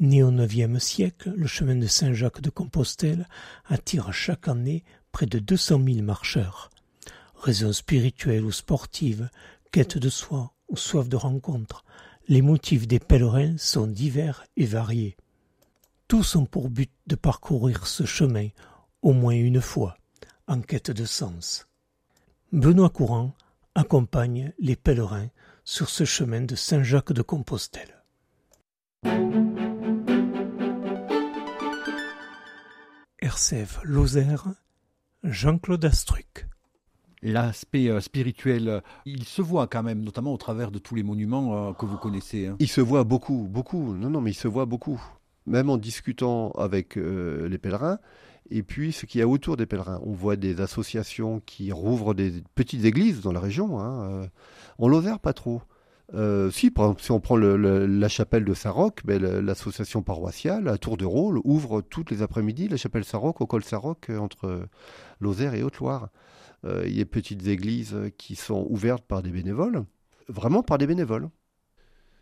Né au IXe siècle, le chemin de Saint-Jacques de Compostelle attire chaque année près de 200 000 marcheurs. Raisons spirituelles ou sportives, quête de soi ou soif de rencontre, les motifs des pèlerins sont divers et variés. Tous ont pour but de parcourir ce chemin au moins une fois, en quête de sens. Benoît Courant accompagne les pèlerins sur ce chemin de Saint-Jacques de Compostelle. RCF Lozère, Jean-Claude Astruc. L'aspect euh, spirituel, euh, il se voit quand même, notamment au travers de tous les monuments euh, que vous connaissez. hein. Il se voit beaucoup, beaucoup. Non, non, mais il se voit beaucoup. Même en discutant avec euh, les pèlerins, et puis ce qu'il y a autour des pèlerins. On voit des associations qui rouvrent des petites églises dans la région. Hein. En Lozère, pas trop. Euh, si, par exemple, si on prend le- le- la chapelle de Saint-Roch, ben, l'association paroissiale à Tour de Rôle ouvre toutes les après-midi la chapelle Saint-Roch au col Saint-Roch euh, entre Lozère et Haute-Loire. Euh, il y a petites églises qui sont ouvertes par des bénévoles, vraiment par des bénévoles.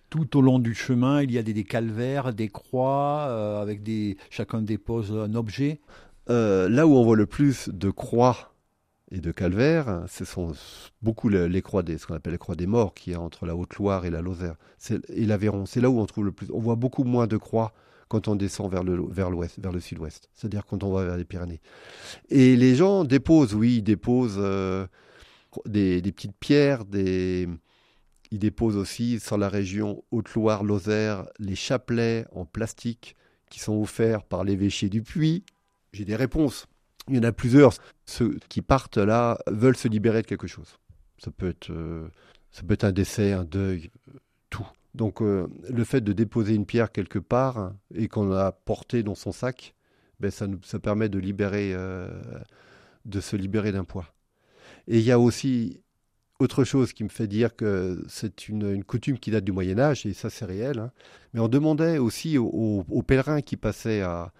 Tout au long du chemin, il y a des, des calvaires, des croix, euh, avec des, chacun dépose un objet. Là où on voit le plus de croix et de calvaires, ce sont beaucoup le- les croix des, ce qu'on appelle les croix des morts, qui est entre la Haute-Loire et la Lozère, et l'Aveyron. C'est là où on trouve le plus. On voit beaucoup moins de croix quand on descend vers le vers l'ouest, vers le sud-ouest. C'est-à-dire quand on va vers les Pyrénées. Et les gens déposent, oui, ils déposent euh, des, des petites pierres, des ils déposent aussi sur la région Haute-Loire, Lozère, les chapelets en plastique qui sont offerts par l'évêché du Puy. J'ai des réponses. Il y en a plusieurs. Ceux qui partent là veulent se libérer de quelque chose. Ça peut être, euh, ça peut être un décès, un deuil, tout. Donc euh, le fait de déposer une pierre quelque part et qu'on a portée dans son sac, ben, ça, nous, ça permet de, libérer, euh, de se libérer d'un poids. Et il y a aussi autre chose qui me fait dire que c'est une, coutume qui date du Moyen Âge, et ça c'est réel. hein. Mais on demandait aussi aux, pèlerins qui passaient à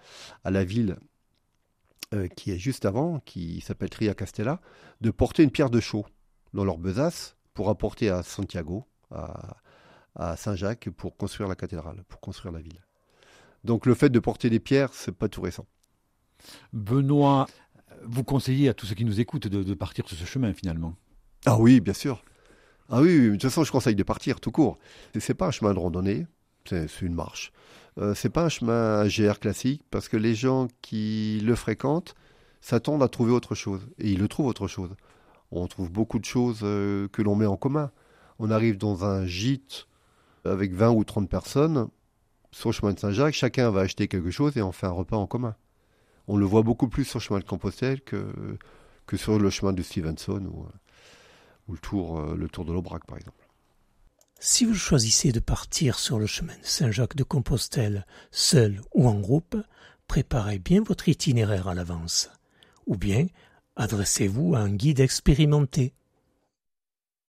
la ville euh, qui est juste avant, qui s'appelle Tria Castella, de porter une pierre de chaux dans leur besace pour apporter à Santiago, à, à Saint-Jacques, pour construire la cathédrale, pour construire la ville. Donc le fait de porter des pierres, c'est pas tout récent. Benoît, vous conseillez à tous ceux qui nous écoutent de, de partir sur ce chemin finalement. Ah oui, bien sûr. Ah oui, de toute façon, je conseille de partir tout court. C'est- C'est pas un chemin de randonnée, c'est une marche. Euh, c'est pas un chemin GR classique parce que les gens qui le fréquentent s'attendent à trouver autre chose et ils le trouvent autre chose. On trouve beaucoup de choses euh, que l'on met en commun. On arrive dans un gîte avec 20 ou 30 personnes sur le chemin de Saint-Jacques, chacun va acheter quelque chose et on fait un repas en commun. On le voit beaucoup plus sur le chemin de Compostelle que, sur le chemin de Stevenson ou, ou le, tour, euh, le tour de l'Aubrac, par exemple. Si vous choisissez de partir sur le chemin de Saint-Jacques de Compostelle, seul ou en groupe, préparez bien votre itinéraire à l'avance. Ou bien, adressez-vous à un guide expérimenté.